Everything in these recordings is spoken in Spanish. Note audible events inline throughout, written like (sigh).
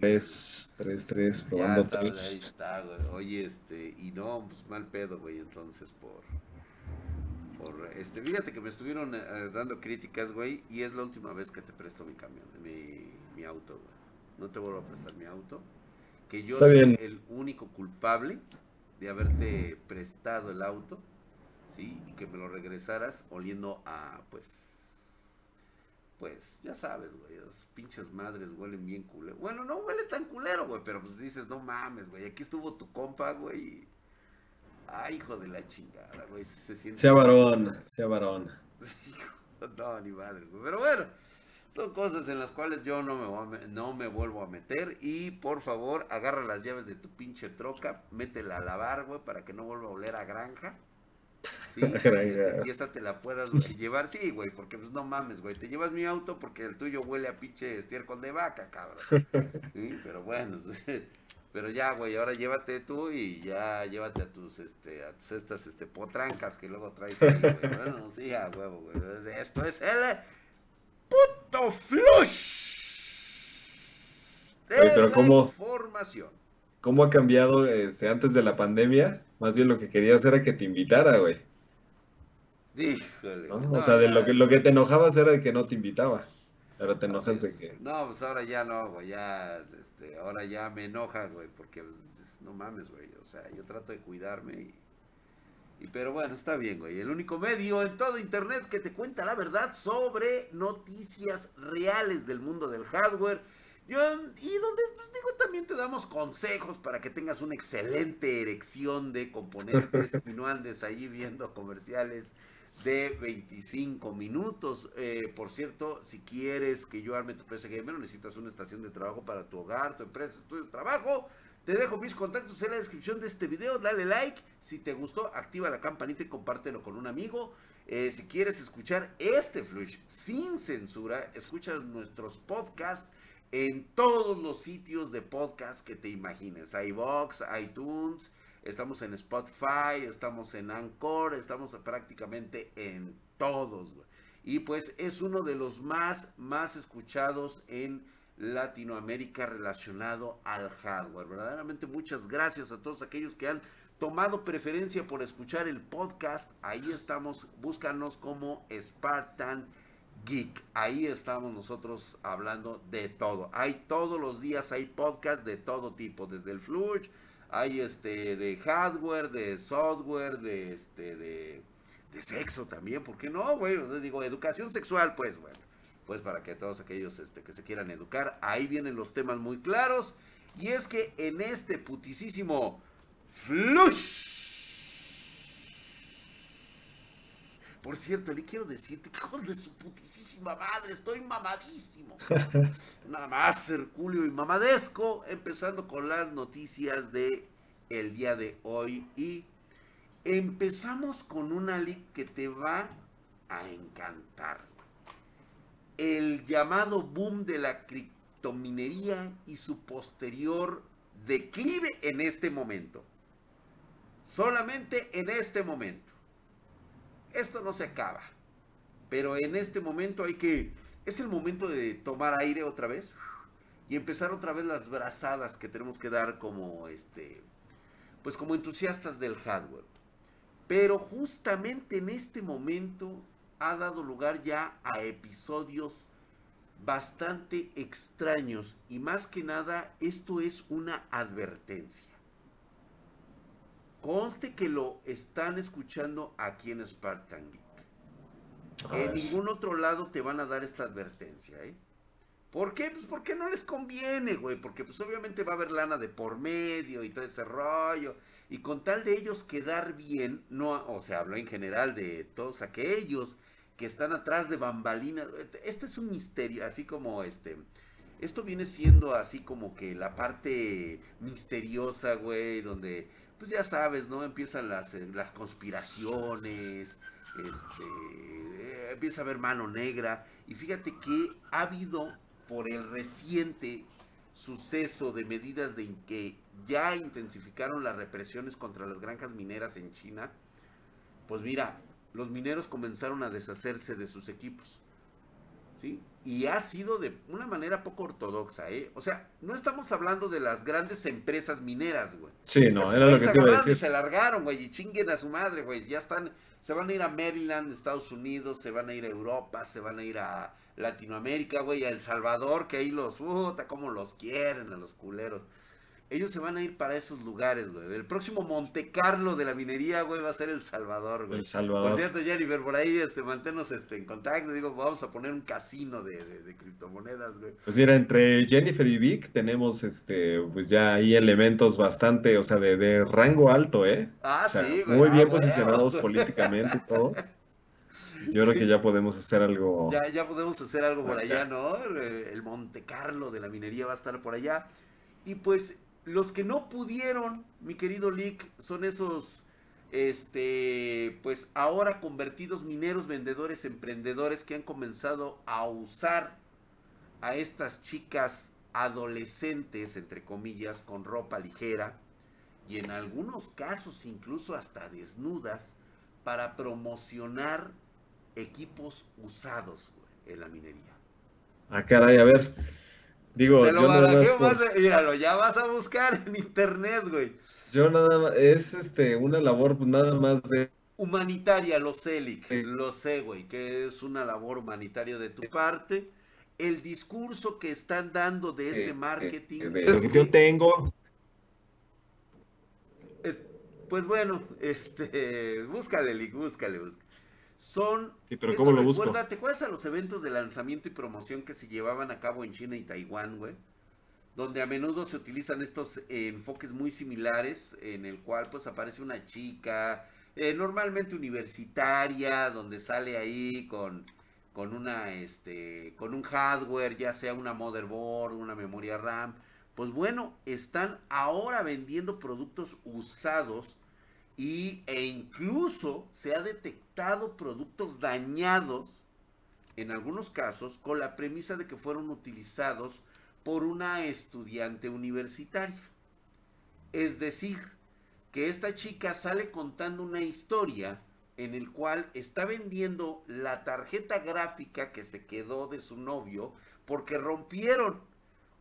3, 3, 3, probando Ya está, 3. Ahí está, güey. Oye, este, y no, pues mal pedo, güey, entonces por... Por, este, fíjate que me estuvieron eh, dando críticas, güey, y es la última vez que te presto mi camión, mi, mi auto, güey. No te vuelvo a prestar mi auto. Que yo Está soy bien. el único culpable de haberte prestado el auto, ¿sí? Y que me lo regresaras oliendo a, pues, pues, ya sabes, güey, las pinches madres huelen bien culero. Bueno, no huele tan culero, güey, pero pues dices, no mames, güey, aquí estuvo tu compa, güey. Ay, hijo de la chingada, güey, se siente... Sea varón, sea varón. (laughs) No, ni madres, güey. Pero bueno, son cosas en las cuales yo no me, voy a no me vuelvo a meter. Y por favor, agarra las llaves de tu pinche troca, métela a lavar, güey, para que no vuelva a oler a granja. Sí, (laughs) y, este, esa te la puedas güey, llevar, sí, güey, porque pues no mames, güey. Te llevas mi auto porque el tuyo huele a pinche estiércol de vaca, cabrón. (laughs) Sí, pero bueno, (laughs) pero ya, güey, ahora llévate tú y ya llévate a tus, este, a tus estas, este, potrancas que luego traes ahí, güey. Bueno, sí, a huevo, güey. Esto es el puto flush de Oye, pero la ¿cómo? información. ¿Cómo ha cambiado este, antes de la pandemia? Más bien lo que querías era que te invitara, güey. Híjole. O sea, de lo que, lo que te enojabas era de que no te invitaba. Ahora te enojas de que... No, pues ahora ya no, güey, ya, este, ahora ya me enoja, güey, porque, pues, no mames, güey, o sea, yo trato de cuidarme y, y, pero bueno, está bien, güey, el único medio en todo internet que te cuenta la verdad sobre noticias reales del mundo del hardware, yo, y donde, pues, digo, también te damos consejos para que tengas una excelente erección de componentes (laughs) y no andes ahí viendo comerciales de 25 minutos. Eh, por cierto, si quieres que yo arme tu PC Gamer, necesitas una estación de trabajo para tu hogar, tu empresa, de trabajo. Te dejo mis contactos en la descripción de este video. Dale like. Si te gustó, activa la campanita y compártelo con un amigo. Eh, si quieres escuchar este Flush sin censura, escucha nuestros podcasts en todos los sitios de podcast que te imagines. iBox, iTunes, Estamos en Spotify, estamos en Anchor, estamos prácticamente en todos. Y pues es uno de los más, más escuchados en Latinoamérica relacionado al hardware. Verdaderamente muchas gracias a todos aquellos que han tomado preferencia por escuchar el podcast. Ahí estamos, búscanos como Spartan Geek. Ahí estamos nosotros hablando de todo. Hay todos los días, hay podcast de todo tipo, desde el Flush hay este de hardware, de software, de este de, de sexo también, ¿por qué no, güey? Digo, educación sexual, pues, bueno. Pues para que todos aquellos este, que se quieran educar, ahí vienen los temas muy claros. Y es que en este putisísimo flush. Por cierto, le quiero decirte que hijo de su putisísima madre, estoy mamadísimo. (laughs) Nada más, Herculio y Mamadesco, empezando con las noticias de el día de hoy. Y empezamos con una leak que te va a encantar. El llamado boom de la criptominería y su posterior declive en este momento. Solamente en este momento. Esto no se acaba. Pero en este momento hay que... Es el momento de tomar aire otra vez y empezar otra vez las brazadas que tenemos que dar como este pues como entusiastas del hardware. Pero justamente en este momento ha dado lugar ya a episodios bastante extraños y más que nada esto es una advertencia. Conste que lo están escuchando aquí en Spartan Geek. En ningún otro lado te van a dar esta advertencia, ¿eh? ¿Por qué? Pues porque no les conviene, güey. Porque pues obviamente va a haber lana de por medio y todo ese rollo. Y con tal de ellos quedar bien, no, o sea, hablo en general de todos aquellos que están atrás de bambalinas. Este es un misterio, así como este. Esto viene siendo así como que la parte misteriosa, güey, donde, pues ya sabes, ¿no? Empiezan las, eh, las conspiraciones, este, eh, empieza a haber mano negra. Y fíjate que ha habido, por el reciente suceso de medidas de que ya intensificaron las represiones contra las granjas mineras en China, pues mira, los mineros comenzaron a deshacerse de sus equipos. ¿Sí? Y ha sido de una manera poco ortodoxa, ¿eh? O sea, no estamos hablando de las grandes empresas mineras, güey. Sí, no, era lo que te iba a decir. se largaron, güey, y chinguen a su madre, güey. Ya están, se van a ir a Maryland, Estados Unidos, se van a ir a Europa, se van a ir a Latinoamérica, güey, a El Salvador, que ahí los, puta, como los quieren a los culeros ellos se van a ir para esos lugares, güey. El próximo Monte Carlo de la minería, güey, va a ser El Salvador, güey. El Salvador. Por cierto, Jennifer, por ahí, este, manténnos este, en contacto. Digo, vamos a poner un casino de, de, criptomonedas, güey. Pues mira, entre Jennifer y Vic tenemos, este, pues ya ahí elementos bastante, o sea, de, de rango alto, ¿eh? Ah, sí, güey. Muy ah, bien posicionados políticamente y todo. Yo creo que ya podemos hacer algo. Ya, ya podemos hacer algo por allá, ¿no? El Monte Carlo de la minería va a estar por allá. Y pues los que no pudieron, mi querido Lick, son esos, este, pues ahora convertidos mineros, vendedores, emprendedores que han comenzado a usar a estas chicas adolescentes, entre comillas, con ropa ligera y en algunos casos incluso hasta desnudas para promocionar equipos usados en la minería. Ah, caray, a ver, Digo, yo nada más Míralo, ya vas a buscar en internet, güey. Yo nada más, es este, una labor pues, nada más de... Humanitaria, lo sé, Lick, lo sé, güey, que es una labor humanitaria de tu parte. El discurso que están dando de este marketing... lo que yo tengo... Eh, pues bueno, (laughs) este, búscale, Lick, búscale, búscale son... Sí, pero ¿cómo lo busco? ¿Te acuerdas a los eventos de lanzamiento y promoción que se llevaban a cabo en China y Taiwán, güey? Donde a menudo se utilizan estos enfoques muy similares, en el cual pues aparece una chica, eh, normalmente universitaria, donde sale ahí con, con una, este, con un hardware, ya sea una motherboard, una memoria RAM. Pues bueno, están ahora vendiendo productos usados y, e incluso se ha detectado productos dañados, en algunos casos, con la premisa de que fueron utilizados por una estudiante universitaria. Es decir, que esta chica sale contando una historia en el cual está vendiendo la tarjeta gráfica que se quedó de su novio porque rompieron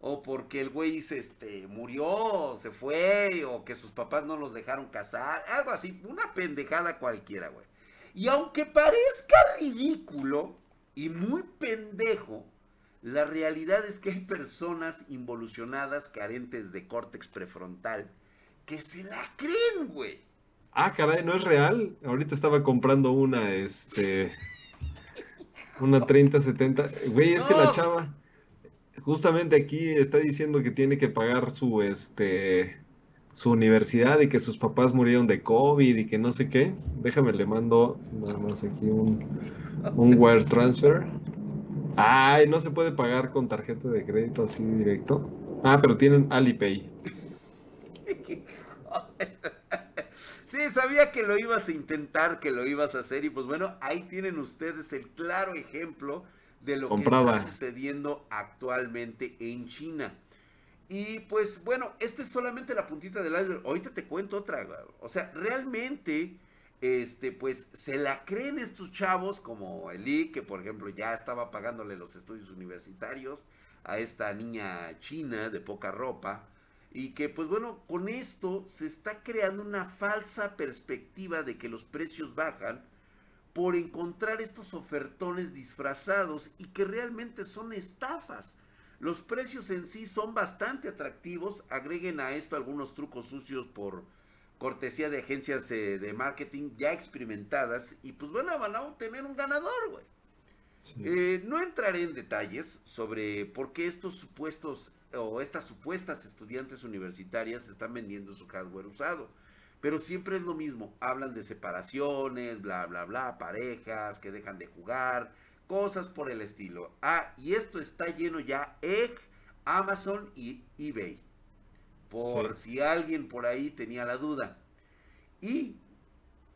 o porque el güey se este, murió, se fue, o que sus papás no los dejaron casar, algo así, una pendejada cualquiera, güey. Y aunque parezca ridículo y muy pendejo, la realidad es que hay personas involucionadas, carentes de córtex prefrontal, que se la creen, güey. Ah, caray, no es real. Ahorita estaba comprando una, este. Una 3070. Güey, es que la chava justamente aquí está diciendo que tiene que pagar su este su universidad y que sus papás murieron de COVID y que no sé qué. Déjame, le mando nada más aquí un, un wire transfer. Ay, no se puede pagar con tarjeta de crédito así directo. Ah, pero tienen Alipay. (laughs) Sí, sabía que lo ibas a intentar, que lo ibas a hacer y pues bueno, ahí tienen ustedes el claro ejemplo de lo que está sucediendo actualmente en China. Y pues bueno, esta es solamente la puntita del iceberg. Ahorita te cuento otra. O sea, realmente, este, pues se la creen estos chavos como Eli, que por ejemplo ya estaba pagándole los estudios universitarios a esta niña china de poca ropa. Y que pues bueno, con esto se está creando una falsa perspectiva de que los precios bajan por encontrar estos ofertones disfrazados y que realmente son estafas. Los precios en sí son bastante atractivos. Agreguen a esto algunos trucos sucios por cortesía de agencias eh, de marketing ya experimentadas. Y pues bueno, van a obtener un ganador, güey. Eh, no entraré en detalles sobre por qué estos supuestos o estas supuestas estudiantes universitarias están vendiendo su hardware usado. Pero siempre es lo mismo, hablan de separaciones, bla, bla, bla, parejas que dejan de jugar, cosas por el estilo. Ah, y esto está lleno ya en Amazon y eBay. Por si alguien por ahí tenía la duda. Y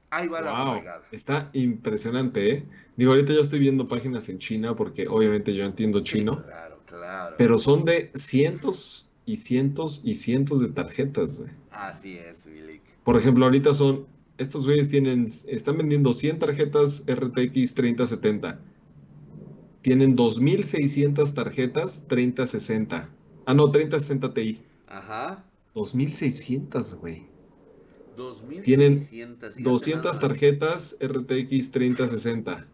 ahí va la pegada. Está impresionante, ¿eh? Digo, ahorita yo estoy viendo páginas en China porque obviamente yo entiendo chino. claro, claro. Pero son de cientos y cientos y cientos de tarjetas, güey. Así es, Willy. Por ejemplo, ahorita son, estos güeyes tienen, están vendiendo 100 tarjetas RTX 3070. tienen 2.600 tarjetas 3060. Ah, no, 3060 Ti. Ajá. 2.600, güey. 2600. Tienen fíjate 200 nada más. tarjetas RTX 3060.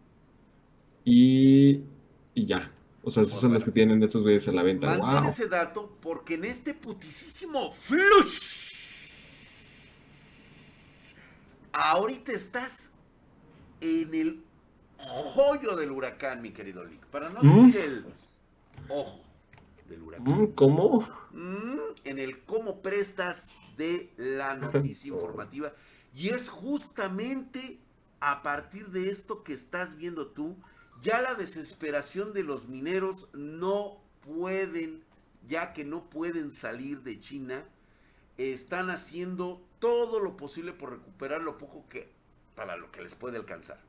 Y, y ya. O sea, esas son las que tienen estos güeyes en la venta. Mantén Wow. ese dato porque en este putisísimo flush. Ahorita estás en el hoyo del huracán, mi querido Lick. Para no Mm. decir el ojo del huracán. Mm, ¿Cómo? Mm, en el cómo prestas de la noticia informativa. Y es justamente a partir de esto que estás viendo tú, ya la desesperación de los mineros no pueden, ya que no pueden salir de China, están haciendo todo lo posible por recuperar lo poco que, para lo que les puede alcanzar.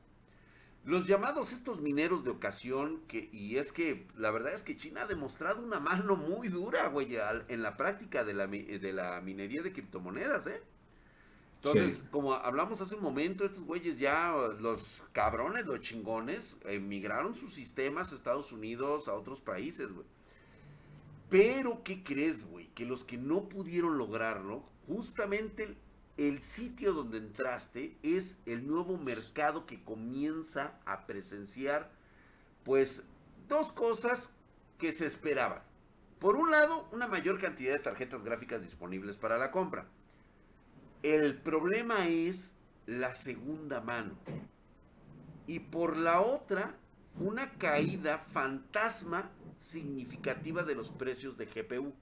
Los llamados estos mineros de ocasión, que, y es que la verdad es que China ha demostrado una mano muy dura, güey, al- en la práctica de la, mi- de la minería de criptomonedas, ¿eh? Entonces, Sí. como hablamos hace un momento, estos güeyes ya, los cabrones, los chingones, emigraron sus sistemas a Estados Unidos, a otros países, güey. Pero, ¿qué crees, güey? Que los que no pudieron lograrlo, justamente el, sitio donde entraste es el nuevo mercado que comienza a presenciar, pues, dos cosas que se esperaban. Por un lado, una mayor cantidad de tarjetas gráficas disponibles para la compra. El problema es la segunda mano. Y por la otra, una caída fantasma significativa de los precios de GPU.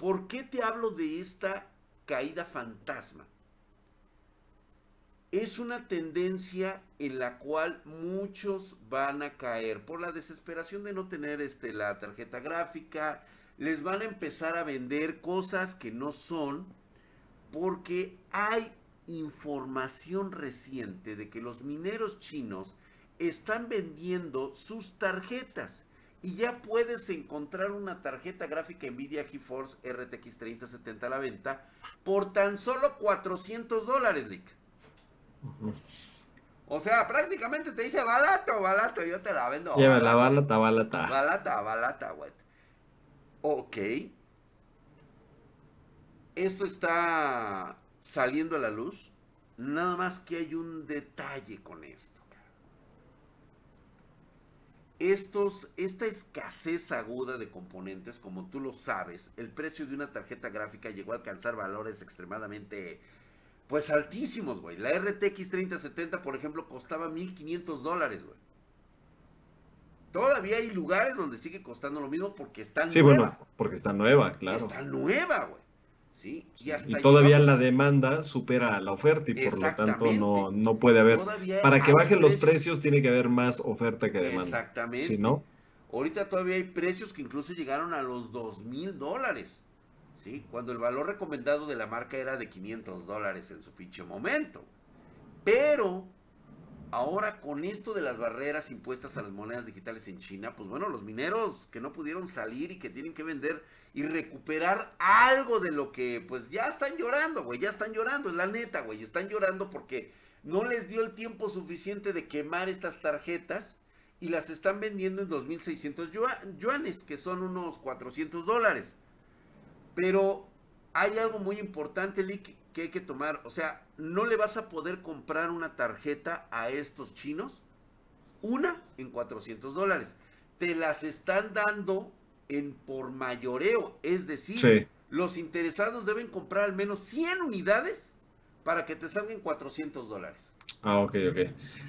¿Por qué te hablo de esta caída fantasma? Es una tendencia en la cual muchos van a caer por la desesperación de no tener este, la tarjeta gráfica. Les van a empezar a vender cosas que no son porque hay información reciente de que los mineros chinos están vendiendo sus tarjetas y ya puedes encontrar una tarjeta gráfica Nvidia GeForce RTX 3070 a la venta por tan solo 400 dólares, Nick. O sea, prácticamente te dice barato, barato, yo te la vendo. Llévala, barato". balata, balata. Balata, balata, güey. Ok. Esto está saliendo a la luz. Nada más que hay un detalle con esto. Estos, esta escasez aguda de componentes, como tú lo sabes, el precio de una tarjeta gráfica llegó a alcanzar valores extremadamente, pues altísimos, güey. La RTX 3070, por ejemplo, costaba 1500 dólares, güey. Todavía hay lugares donde sigue costando lo mismo porque está Sí, nueva. bueno, porque está nueva, claro. Está nueva, güey. ¿Sí? Y, hasta Y todavía la demanda supera a la oferta y por lo tanto no, no puede haber. todavía Para que bajen los precios tiene que haber más oferta que demanda. Exactamente. Si no, Ahorita todavía hay precios que incluso llegaron a los dos mil dólares. ¿Sí? Cuando el valor recomendado de la marca era de 500 dólares en su pinche momento. Pero ahora con esto de las barreras impuestas a las monedas digitales en China, pues bueno, los mineros que no pudieron salir y que tienen que vender y recuperar algo de lo que pues ya están llorando, güey, ya están llorando, es la neta, güey, están llorando porque no les dio el tiempo suficiente de quemar estas tarjetas y las están vendiendo en 2.600 yua- yuanes, que son unos 400 dólares. Pero hay algo muy importante, Lick, que hay que tomar. O sea, no le vas a poder comprar una tarjeta a estos chinos, una en 400 dólares. Te las están dando en por mayoreo, es decir, Sí. los interesados deben comprar al menos 100 unidades para que te salgan 400 dólares. Ah, ok, ok.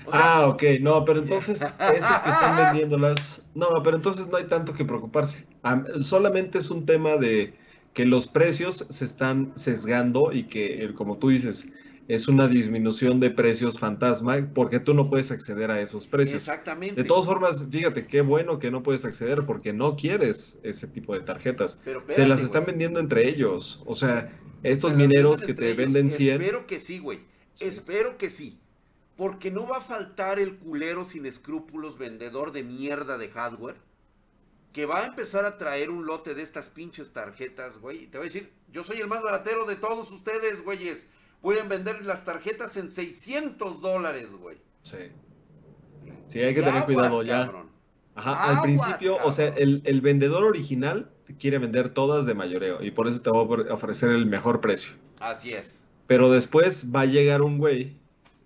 O sea, ah, ok, no, pero (laughs) entonces esos que están vendiéndolas, no, pero entonces no hay tanto que preocuparse. Am- solamente es un tema de que los precios se están sesgando y que, el- como tú dices, es una disminución de precios fantasma porque tú no puedes acceder a esos precios. exactamente. De todas formas, fíjate, qué bueno que no puedes acceder porque no quieres ese tipo de tarjetas. Pero Se las están güey. vendiendo entre ellos. O sea, Se estos mineros que te ellos. venden 100, Espero que sí, güey. Sí. Espero que sí. Porque no va a faltar el culero sin escrúpulos vendedor de mierda de hardware. Que va a empezar a traer un lote de estas pinches tarjetas, güey. Y te va a decir, yo soy el más baratero de todos ustedes, güeyes. A vender las tarjetas en 600 dólares, güey. sí. Sí, hay que tener aguas, cuidado ya. cabrón. Ajá, al principio, o sea, el, el vendedor original quiere vender todas de mayoreo y por eso te va a ofre- ofrecer el mejor precio. Así es. Pero después va a llegar un güey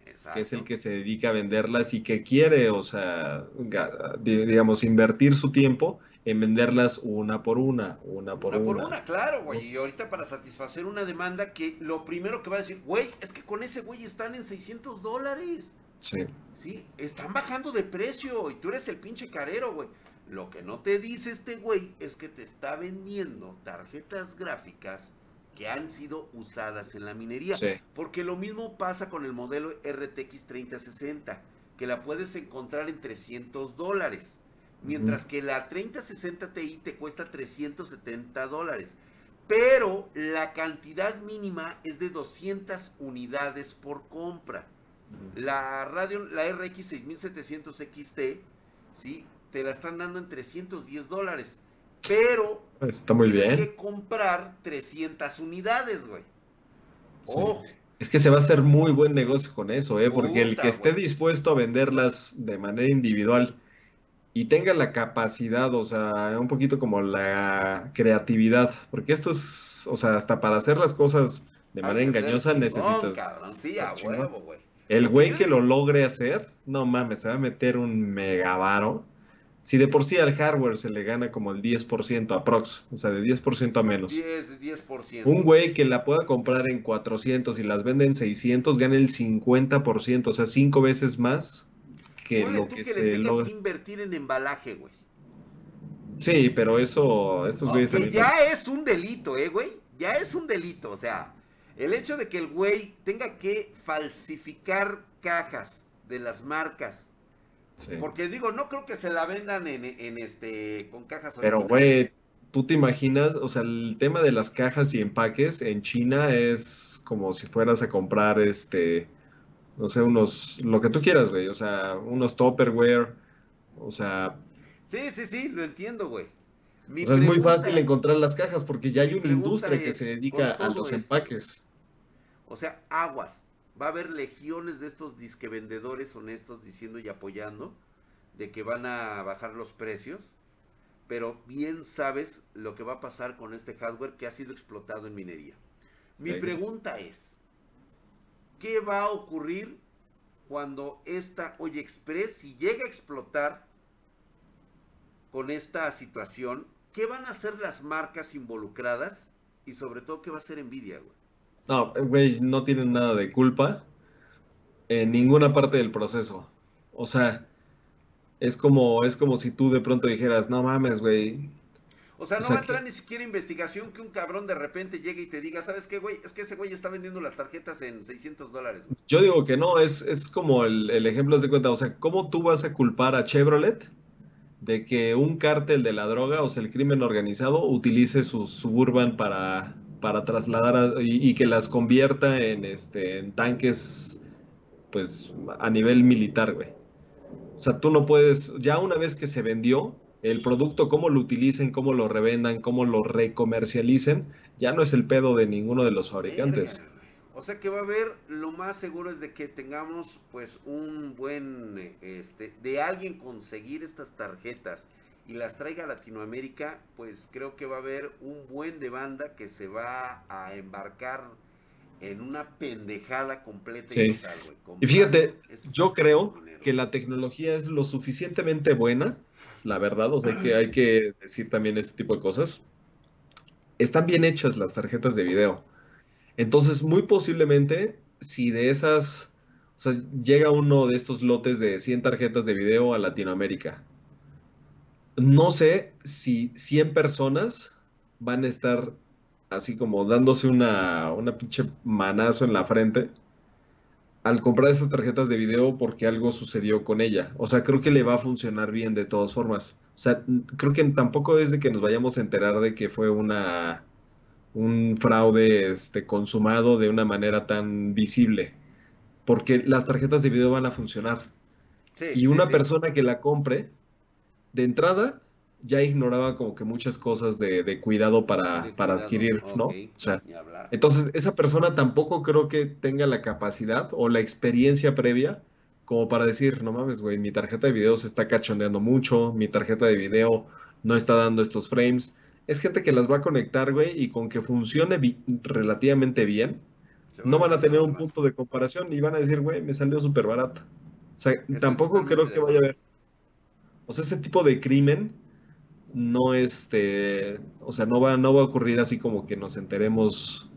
Exacto. que es el que se dedica a venderlas y que quiere, o sea, ga- di- digamos, invertir su tiempo en venderlas una por una, una por Una una. por una, claro, güey. Y ahorita para satisfacer una demanda que lo primero que va a decir, güey, es que con ese güey están en 600 dólares. Sí, Sí, están bajando de precio y tú eres el pinche carero, güey. Lo que no te dice este güey es que te está vendiendo tarjetas gráficas que han sido usadas en la minería. sí. Porque lo mismo pasa con el modelo RTX 3060, que la puedes encontrar en 300 dólares. Mientras que la 3060 Ti te cuesta 370 dólares. Pero la cantidad mínima es de 200 unidades por compra. La Radeon, la RX 6700 XT, ¿sí? Te la están dando en 310 dólares. Pero Está muy tienes bien. que comprar 300 unidades, güey. Sí. Ojo. Es que se va a hacer muy buen negocio con eso, ¿eh? Porque el que esté güey. dispuesto a venderlas de manera individual y tenga la capacidad, o sea, un poquito como la creatividad, porque esto es, o sea, hasta para hacer las cosas de Hay manera engañosa chingón, necesitas cabrón. Sí, a huevo, güey. El güey que lo logre hacer, no mames, se va a meter un megavaro. Si de por sí al hardware se le gana como el 10% aprox, o sea, de 10% a menos. 10, 10%. Un güey que la pueda comprar en 400 y las vende en 600 gana el 50%, o sea, cinco veces más que Ponle lo tú que que se le tenga logra. que invertir en embalaje, güey. Sí, pero eso, estos güeyes que también. ya es un delito, eh, güey. Ya es un delito. O sea, el hecho de que el güey tenga que falsificar cajas de las marcas. Sí. Porque digo, no creo que se la vendan en, en este con cajas Pero, güey, tú te imaginas, o sea, el tema de las cajas y empaques en China es como si fueras a comprar, este, no sé, unos, lo que tú quieras, güey, o sea, unos Tupperware, o sea, Sí, sí, sí, lo entiendo, güey. Mi o sea, es muy fácil encontrar las cajas porque ya hay una industria que se dedica a los esto, empaques. O sea, aguas. Va a haber legiones de estos disque vendedores honestos diciendo y apoyando de que van a bajar los precios. Pero bien sabes lo que va a pasar con este hardware que ha sido explotado en minería. Mi Sí. pregunta es, ¿qué va a ocurrir cuando esta Oye Express, si llega a explotar con esta situación, qué van a hacer las marcas involucradas? Y sobre todo, ¿qué va a hacer Nvidia, güey? No, güey, no tienen nada de culpa en ninguna parte del proceso. O sea, es como, es como si tú de pronto dijeras, no mames, güey, O sea, no va a entrar ni siquiera investigación que un cabrón de repente llegue y te diga, ¿sabes qué, güey? Es que ese güey está vendiendo las tarjetas en 600 dólares. güey". Yo digo que no, es, es como el, el ejemplo, de cuenta, o sea, ¿cómo tú vas a culpar a Chevrolet de que un cártel de la droga, o sea, el crimen organizado, utilice sus Suburban para, para trasladar a- y, y que las convierta en, este, en tanques, pues, a nivel militar, güey? O sea, tú no puedes, ya una vez que se vendió, el producto, cómo lo utilicen, cómo lo revendan, cómo lo recomercialicen, ya no es el pedo de ninguno de los fabricantes. Verga. O sea que va a haber, lo más seguro es de que tengamos pues un buen, este, de alguien conseguir estas tarjetas y las traiga a Latinoamérica, pues creo que va a haber un buen de banda que se va a embarcar en una pendejada completa Sí. y total, güey. Y fíjate, yo creo que la tecnología es lo suficientemente buena, la verdad, o sea, que hay que decir también este tipo de cosas. Están bien hechas las tarjetas de video. Entonces, muy posiblemente, si de esas, o sea, llega uno de estos lotes de 100 tarjetas de video a Latinoamérica, no sé si 100 personas van a estar así como dándose una, una pinche manazo en la frente al comprar esas tarjetas de video porque algo sucedió con ella. O sea, creo que le va a funcionar bien de todas formas. O sea, creo que tampoco es de que nos vayamos a enterar de que fue una un fraude este consumado de una manera tan visible, porque las tarjetas de video van a funcionar. Sí, Y una sí. persona que la compre, de entrada, ya ignoraba como que muchas cosas de, de cuidado para, De para cuidado, adquirir, ¿no? O sea, entonces esa persona tampoco creo que tenga la capacidad o la experiencia previa como para decir, no mames, güey, mi tarjeta de video se está cachondeando mucho, mi tarjeta de video no está dando estos frames. Es gente que las va a conectar, güey, y con que funcione relativamente bien, no van a tener un punto de comparación y van a decir, güey, me salió súper barato. O sea, tampoco creo que vaya a haber. O sea, ese tipo de crimen no este, o sea, no va, no va a ocurrir así como que nos enteremos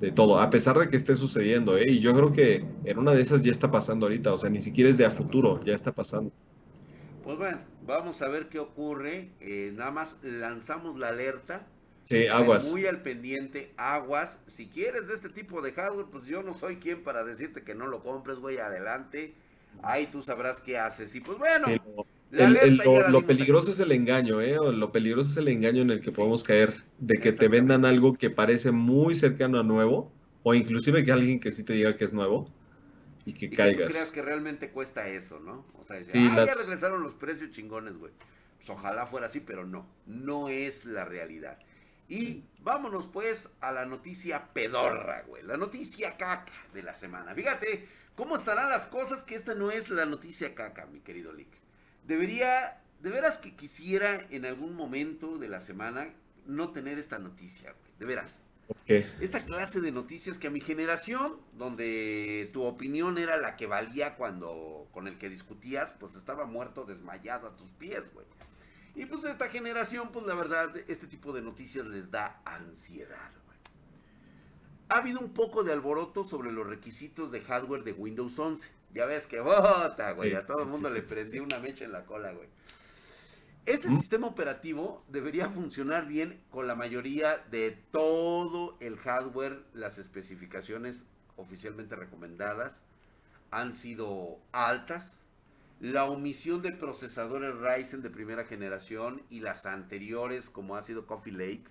de todo, a pesar de que esté sucediendo, ¿eh? Y yo creo que en una de esas ya está pasando ahorita, o sea, ni siquiera es de a futuro, ya está pasando. Pues bueno, vamos a ver qué ocurre. Eh, nada más lanzamos la alerta. Sí, aguas. Muy al pendiente, aguas. Si quieres de este tipo de hardware, pues yo no soy quien para decirte que no lo compres, güey, adelante. Ahí tú sabrás qué haces. Y pues bueno, lo, peligroso es el engaño, ¿eh? Lo peligroso es el engaño en el que podemos caer, de que te vendan algo que parece muy cercano a nuevo, o inclusive que alguien que sí te diga que es nuevo y que caigas. Que tú creas que realmente cuesta eso, ¿no? O sea, ya regresaron los precios chingones, güey. Pues ojalá fuera así, pero no, no es la realidad. Y vámonos pues a la noticia pedorra, güey. La noticia caca de la semana. Fíjate cómo estarán las cosas que esta no es la noticia caca, mi querido Lick debería, de veras que quisiera en algún momento de la semana no tener esta noticia, güey, de veras. Esta clase de noticias que a mi generación, donde tu opinión era la que valía cuando con el que discutías, pues estaba muerto, desmayado a tus pies, güey. Y pues a esta generación, pues la verdad, este tipo de noticias les da ansiedad, güey. Ha habido un poco de alboroto sobre los requisitos de hardware de Windows 11 ya ves que bota, güey. a todo el mundo le prendió una mecha en la cola, güey. Este mm. sistema operativo debería funcionar bien con la mayoría de todo el hardware. Las especificaciones oficialmente recomendadas han sido altas. La omisión de procesadores Ryzen de primera generación y las anteriores, como ha sido Coffee Lake,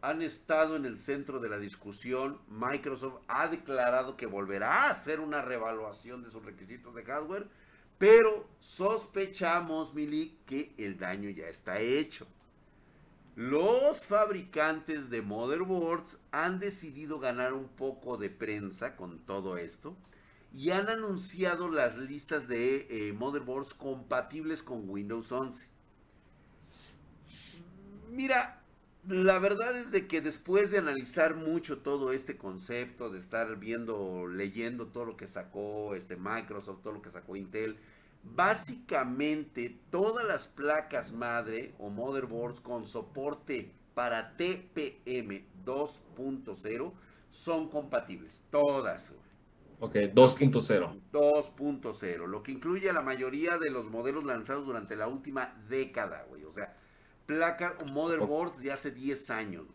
han estado en el centro de la discusión. Microsoft ha declarado que volverá a hacer una revaluación de sus requisitos de hardware, pero sospechamos, Milik, que el daño ya está hecho. Los fabricantes de motherboards han decidido ganar un poco de prensa con todo esto y han anunciado las listas de eh, motherboards compatibles con Windows 11. Mira, la verdad es de que después de analizar mucho todo este concepto, de estar viendo, leyendo todo lo que sacó este Microsoft, todo lo que sacó Intel, básicamente todas las placas madre o motherboards con soporte para TPM 2.0 son compatibles, todas. Ok, 2.0. 2.0, lo que incluye a la mayoría de los modelos lanzados durante la última década, güey. O sea, placas o motherboards de hace 10 años.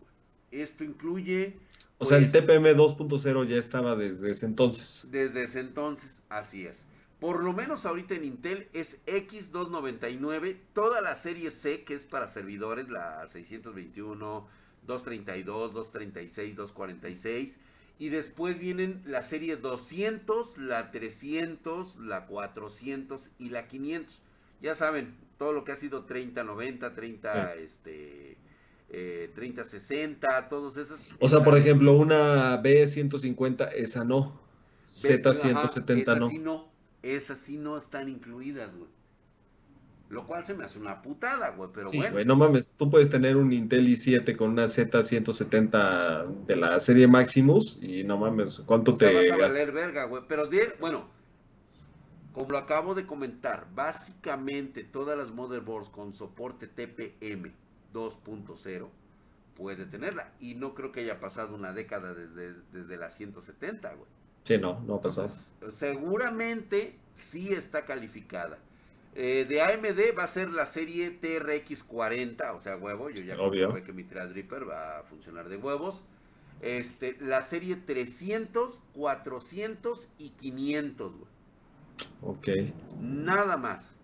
Esto incluye... O sea, el pues, TPM 2.0 ya estaba desde ese entonces. Desde ese entonces, así es. Por lo menos ahorita en Intel es X299, toda la serie C que es para servidores, la 621, 232, 236, 246. Y después vienen la serie 200, la 300, la 400 y la 500. Ya saben, todo lo que ha sido 30-90, 30, este, eh, 30-60, todos esos. O sea, por ejemplo, una B150, esa no. Z170 no. Sí no. Esas sí no están incluidas, güey. Lo cual se me hace una putada, güey, pero bueno. Güey, no mames, tú puedes tener un Intel i7 con una Z170 de la serie Maximus y no mames, ¿cuánto te vas a valer verga, güey? Pero, bueno, como lo acabo de comentar, básicamente todas las motherboards con soporte TPM 2.0 puede tenerla. Y no creo que haya pasado una década desde, desde la 170, güey. Sí, no, no ha pasado. seguramente sí está calificada. Eh, de AMD va a ser la serie TRX 40, o sea, huevo. Yo ya creo que mi Threadripper va a funcionar de huevos. Este, la serie 300, 400 y 500, güey. Ok. Nada más.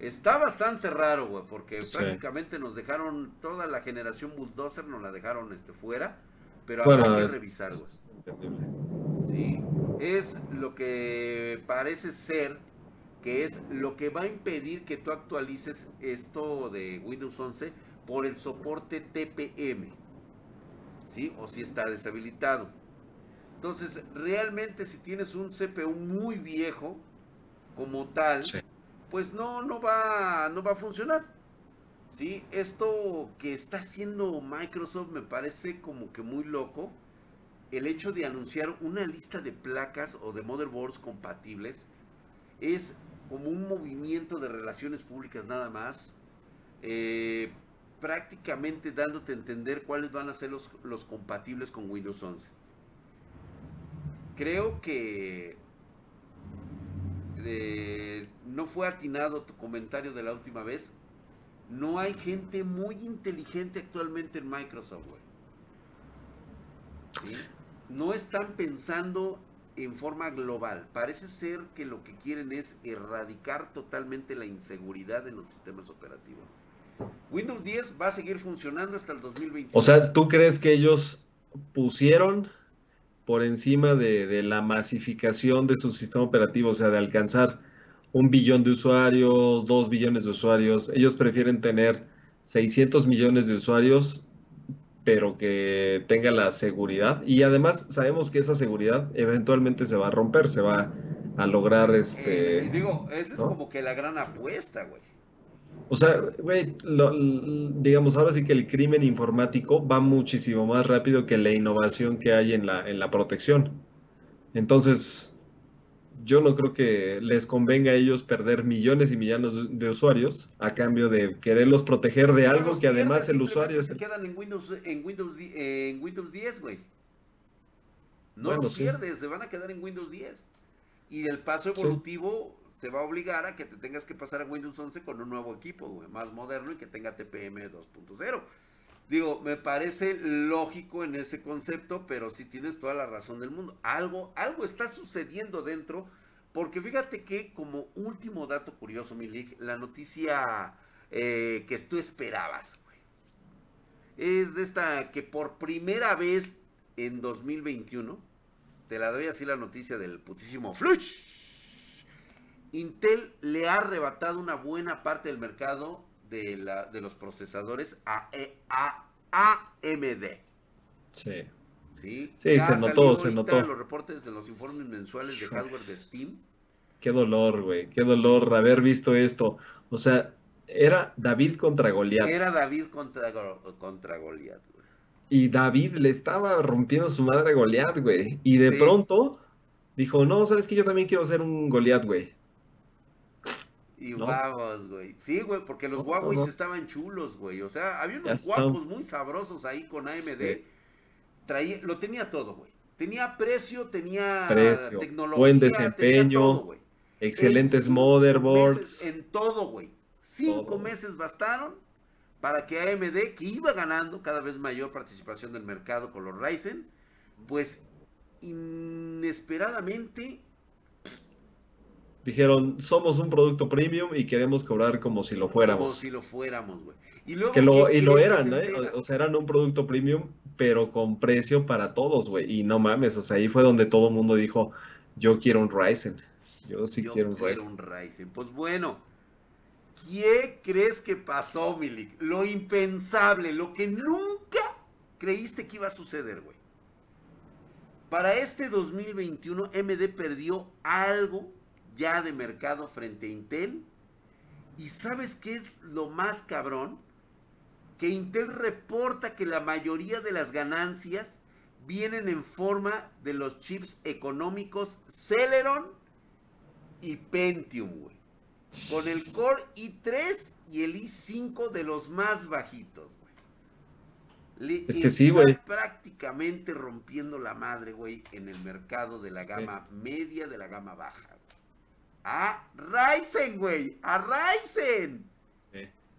Está bastante raro, güey, porque prácticamente nos dejaron, toda la generación Bulldozer nos la dejaron este, fuera, pero habrá que revisar, güey. Sí, es lo que parece ser que es lo que va a impedir que tú actualices esto de Windows 11 por el soporte TPM, ¿sí? O si está deshabilitado. Entonces, realmente si tienes un CPU muy viejo como tal, pues no, no va, no va a funcionar. ¿Sí? Esto que está haciendo Microsoft me parece como que muy loco. El hecho de anunciar una lista de placas o de motherboards compatibles es como un movimiento de relaciones públicas nada más. Eh, prácticamente dándote a entender cuáles van a ser los, los compatibles con Windows 11. Creo que eh, no fue atinado tu comentario de la última vez. No hay gente muy inteligente actualmente en Microsoft, No están pensando en forma global. Parece ser que lo que quieren es erradicar totalmente la inseguridad en los sistemas operativos. Windows 10 va a seguir funcionando hasta el 2020. O sea, ¿tú crees que ellos pusieron por encima de, la masificación de su sistema operativo, o sea, de alcanzar un billón de usuarios, dos billones de usuarios. Ellos prefieren tener 600 millones de usuarios, pero que tenga la seguridad. Y además sabemos que esa seguridad eventualmente se va a romper, se va a lograr este... Eh, digo, esa es como que la gran apuesta, güey. O sea, güey, digamos, ahora sí que el crimen informático va muchísimo más rápido que la innovación que hay en la, en la protección. Entonces, yo no creo que les convenga a ellos perder millones y millones de usuarios a cambio de quererlos proteger de algo que además el usuario... Se quedan en Windows, en Windows, en Windows 10, güey. No los pierdes, se van a quedar en Windows 10. Y el paso evolutivo te va a obligar a que te tengas que pasar a Windows 11 con un nuevo equipo, más moderno y que tenga TPM 2.0. Digo, me parece lógico en ese concepto, pero sí tienes toda la razón del mundo. Algo, algo está sucediendo dentro, porque fíjate que como último dato curioso, Milik, la noticia eh, que tú esperabas, es de esta que por primera vez en 2021, te la doy así la noticia del putísimo Flush Intel le ha arrebatado una buena parte del mercado de, la, de los procesadores a, e, AMD. Sí. Sí, sí se notó, se notó. los reportes de los informes mensuales de hardware de Steam. Qué dolor, güey, qué dolor haber visto esto. O sea, era David contra Goliat. Era David contra, contra Goliat, güey. Y David le estaba rompiendo su madre a Goliat, güey. Y de pronto dijo, no, sabes que yo también quiero ser un Goliat, güey. Y guavos, güey. Sí, güey, porque los Huawei estaban chulos, güey. O sea, había unos guapos muy sabrosos ahí con AMD. Traía, lo tenía todo, güey. Tenía precio, tenía tecnología, buen desempeño, excelentes motherboards. en todo, güey. Cinco meses bastaron para que AMD, que iba ganando cada vez mayor participación del mercado con los Ryzen, pues inesperadamente dijeron, somos un producto premium y queremos cobrar como si lo fuéramos. Como si lo fuéramos, güey. Y, luego, lo, y lo eran, ¿eh? O, sea, eran un producto premium, pero con precio para todos, güey. Y no mames, o sea, ahí fue donde todo el mundo dijo, yo quiero un Ryzen. Yo sí quiero un quiero un Ryzen. Pues bueno, ¿qué crees que pasó, Milik? Lo impensable, lo que nunca creíste que iba a suceder, güey. Para este 2021, MD perdió algo ya de mercado frente a Intel. ¿Y sabes qué es lo más cabrón? Que Intel reporta que la mayoría de las ganancias vienen en forma de los chips económicos Celeron y Pentium, güey. Con el Core i3 y el i5 de los más bajitos, güey. es que sí, güey. Prácticamente rompiendo la madre, güey, en el mercado de la gama media, de la gama baja. A Ryzen, güey. A Ryzen.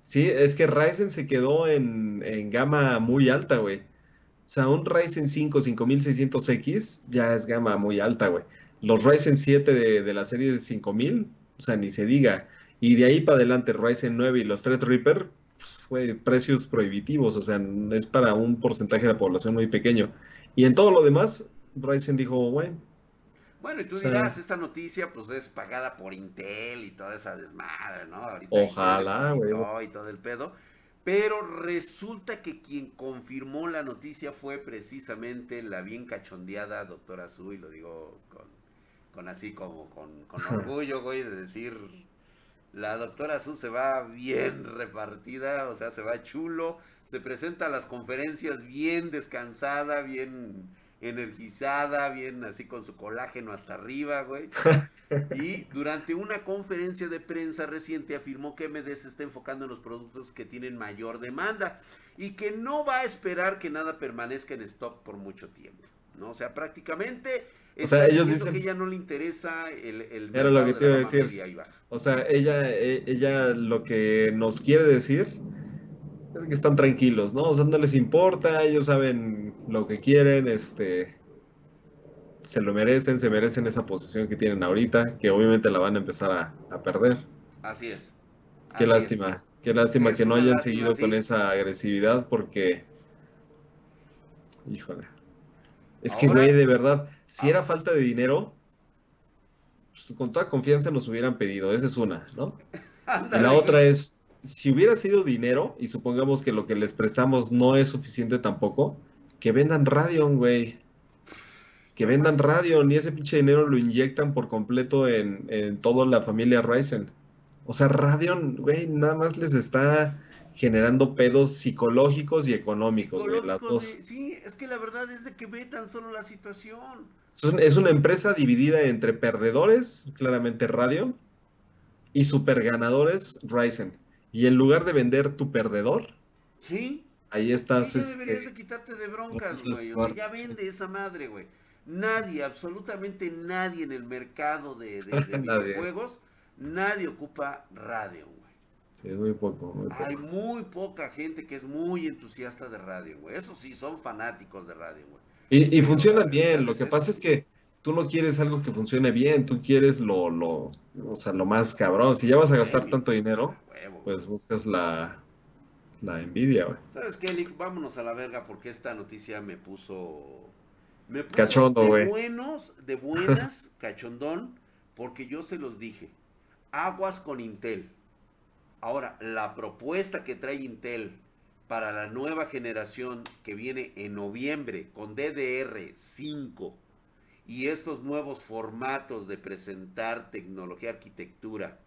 Sí. es que Ryzen se quedó en, gama muy alta, güey. O sea, un Ryzen 5 5600X ya es gama muy alta, güey. Los Ryzen 7 de, la serie de 5000, o sea, ni se diga. Y de ahí para adelante, Ryzen 9 y los Threadripper, pues, fue precios prohibitivos, o sea, es para un porcentaje de la población muy pequeño. Y en todo lo demás, Ryzen dijo, bueno, bueno, y tú dirás, esta noticia pues es pagada por Intel y toda esa desmadre, ¿no? Ahorita ojalá, güey. Y todo el pedo. Pero resulta que quien confirmó la noticia fue precisamente la bien cachondeada doctora Su, y lo digo con, con así como con, con orgullo, güey, de decir, la doctora Su se va bien repartida, o sea, se va chulo, se presenta a las conferencias bien descansada, bien energizada, bien así con su colágeno hasta arriba, güey. (laughs) Y durante una conferencia de prensa reciente afirmó que MD se está enfocando en los productos que tienen mayor demanda y que no va a esperar que nada permanezca en stock por mucho tiempo. ¿no? O sea, prácticamente o sea, ellos dicen que ella no le interesa el, el era lo que te iba a decir. O sea, ella, e, ella lo que nos quiere decir es que están tranquilos, ¿no? O sea, no les importa, ellos saben lo que quieren, este se lo merecen, se merecen esa posición que tienen ahorita, que obviamente la van a empezar a, perder. Así es. Qué lástima, qué lástima que no hayan seguido con esa agresividad porque, híjole, es que, güey, de verdad, si era falta de dinero, pues, con toda confianza nos hubieran pedido, esa es una, ¿no? (laughs) y la otra es, si hubiera sido dinero, y supongamos que lo que les prestamos no es suficiente tampoco, que vendan Radeon, güey que vendan radio, ni ese pinche dinero lo inyectan por completo en, en toda la familia Ryzen. O sea, Radeon, güey, nada más les está generando pedos psicológicos y económicos, güey, las dos. Sí, es que la verdad es de que ve tan solo la situación. Es una empresa dividida entre perdedores, claramente Radeon, y super ganadores Ryzen. Y en lugar de vender tu perdedor, sí, ahí estás. Sí, deberías este, de quitarte de broncas, güey. O sea, ya vende esa madre, güey. Nadie, absolutamente nadie en el mercado de, (laughs) videojuegos, nadie ocupa radio, güey. Sí, es muy poco, Hay muy poca gente que es muy entusiasta de radio, güey. Eso sí, son fanáticos de radio, güey. Y, y funciona bien. Lo que pasa es que tú no quieres algo que funcione bien, tú quieres lo, lo, o sea, lo más cabrón. Si ya vas a gastar tanto dinero, pues buscas la, la envidia, güey. ¿Sabes qué, Lick? Vámonos a la verga porque esta noticia me puso me puso Cachondo, de buenos, de buenas, (laughs) cachondón, porque yo se los dije. Aguas con Intel. Ahora, la propuesta que trae Intel para la nueva generación que viene en noviembre con DDR5 y estos nuevos formatos de presentar tecnología arquitectura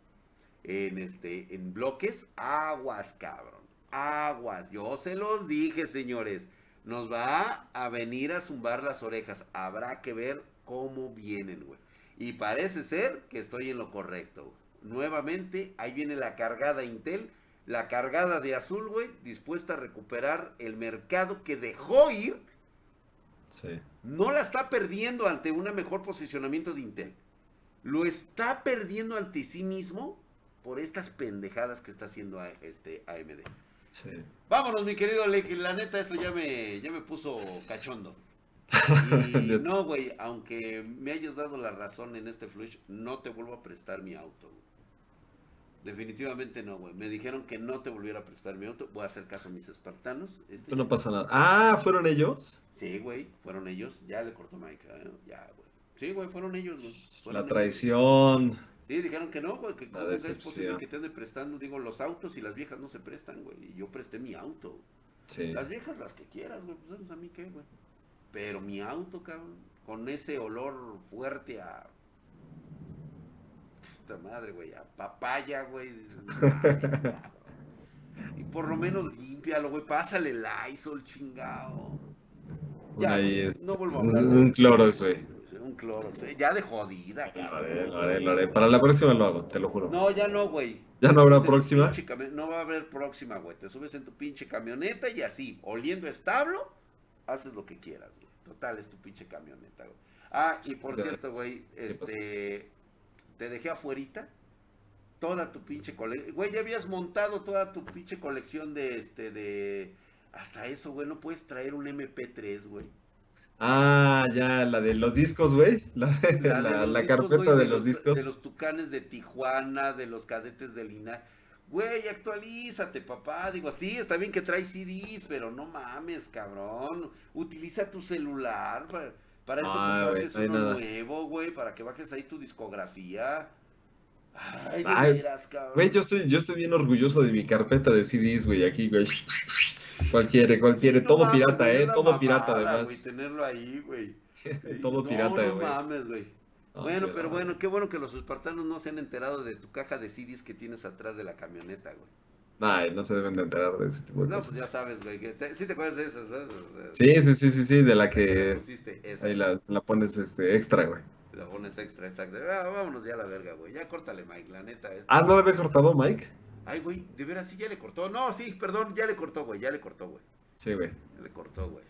en este en bloques, aguas, cabrón. Aguas, yo se los dije, señores nos va a venir a zumbar las orejas. Habrá que ver cómo vienen, güey. Y parece ser que estoy en lo correcto. Nuevamente, ahí viene la cargada Intel, la cargada de azul, güey, dispuesta a recuperar el mercado que dejó ir. Sí. No la está perdiendo ante un mejor posicionamiento de Intel. Lo está perdiendo ante sí mismo por estas pendejadas que está haciendo este AMD. Vámonos, mi querido Lake. La neta, esto ya me, ya me puso cachondo. (laughs) Y no, güey, aunque me hayas dado la razón en este flush, no te vuelvo a prestar mi auto. Definitivamente no, güey. Me dijeron que no te volviera a prestar mi auto. Voy a hacer caso a mis espartanos. Este no pasa nada. Ah, ¿fueron ellos? Sí, güey, fueron ellos. Ya le cortó Mike. ¿eh? Ya, güey. Sí, güey, fueron ellos, la traición. Sí, dijeron que no, güey, que cómo es posible que te ande prestando, digo, los autos y las viejas no se prestan, güey. Y yo presté mi auto. Sí. Las viejas las que quieras, güey, pues a mí qué, güey. Pero mi auto, cabrón, con ese olor fuerte a puta madre, güey, a papaya, güey. (laughs) y por lo menos límpialo, güey, pásale el Lysol, chingado. Ya, no vuelvo a hablar. Un, un cloro, güey un cloro. Ya de jodida, cabrón. Lo haré, lo haré, Para la próxima lo hago, te lo juro. No, ya no, güey. ¿Ya no habrá próxima? No va a haber próxima, güey. Te subes en tu pinche camioneta y así, oliendo establo, haces lo que quieras, güey. Total, es tu pinche camioneta, güey. Ah, y por cierto, güey, este. Te dejé afuerita toda tu pinche colección. Güey, ya habías montado toda tu pinche colección de este, de. Hasta eso, güey, no puedes traer un MP3, güey. Ah, ya, la de los discos, güey. La, (laughs) la, carpeta de, los, discos. De los tucanes de Tijuana, de los cadetes de Lina. Güey, actualízate, papá. Digo, sí, está bien que traes CDs, pero no mames, cabrón. Utiliza tu celular. Para, eso compraste uno nuevo, güey, para que bajes ahí tu discografía. Ay, veras, cabrón. Güey, yo estoy, yo estoy bien orgulloso de mi carpeta de CDs, güey, aquí, güey. ¿Cuál quiere? ¿Cuál Sí, quiere? no Todo mames, pirata, ¿eh? Todo pirata, además. güey, tenerlo ahí, güey. (laughs) Todo no, pirata, No güey. mames, güey. No, bueno, pero no. bueno, qué bueno que los espartanos no se han enterado de tu caja de CDs que tienes atrás de la camioneta, güey. Ay, no se deben de enterar de ese tipo de No, cosas. pues ya sabes, güey. que te- ¿Sí te acuerdas de esas? ¿sabes? O sea, Sí, sí, sí, sí, sí, de la ¿para qué le que pusiste esa? ahí la, la pones este, extra, güey. La pones extra, exacto. Ah, vámonos ya a la verga, güey. Ya córtale, Mike, la neta. esto- Ah, ¿no le había cortado Mike? Ay, güey, de veras sí ya le cortó. No, sí, perdón, ya le cortó, güey. Ya le cortó, güey. Sí, güey. Le cortó, güey.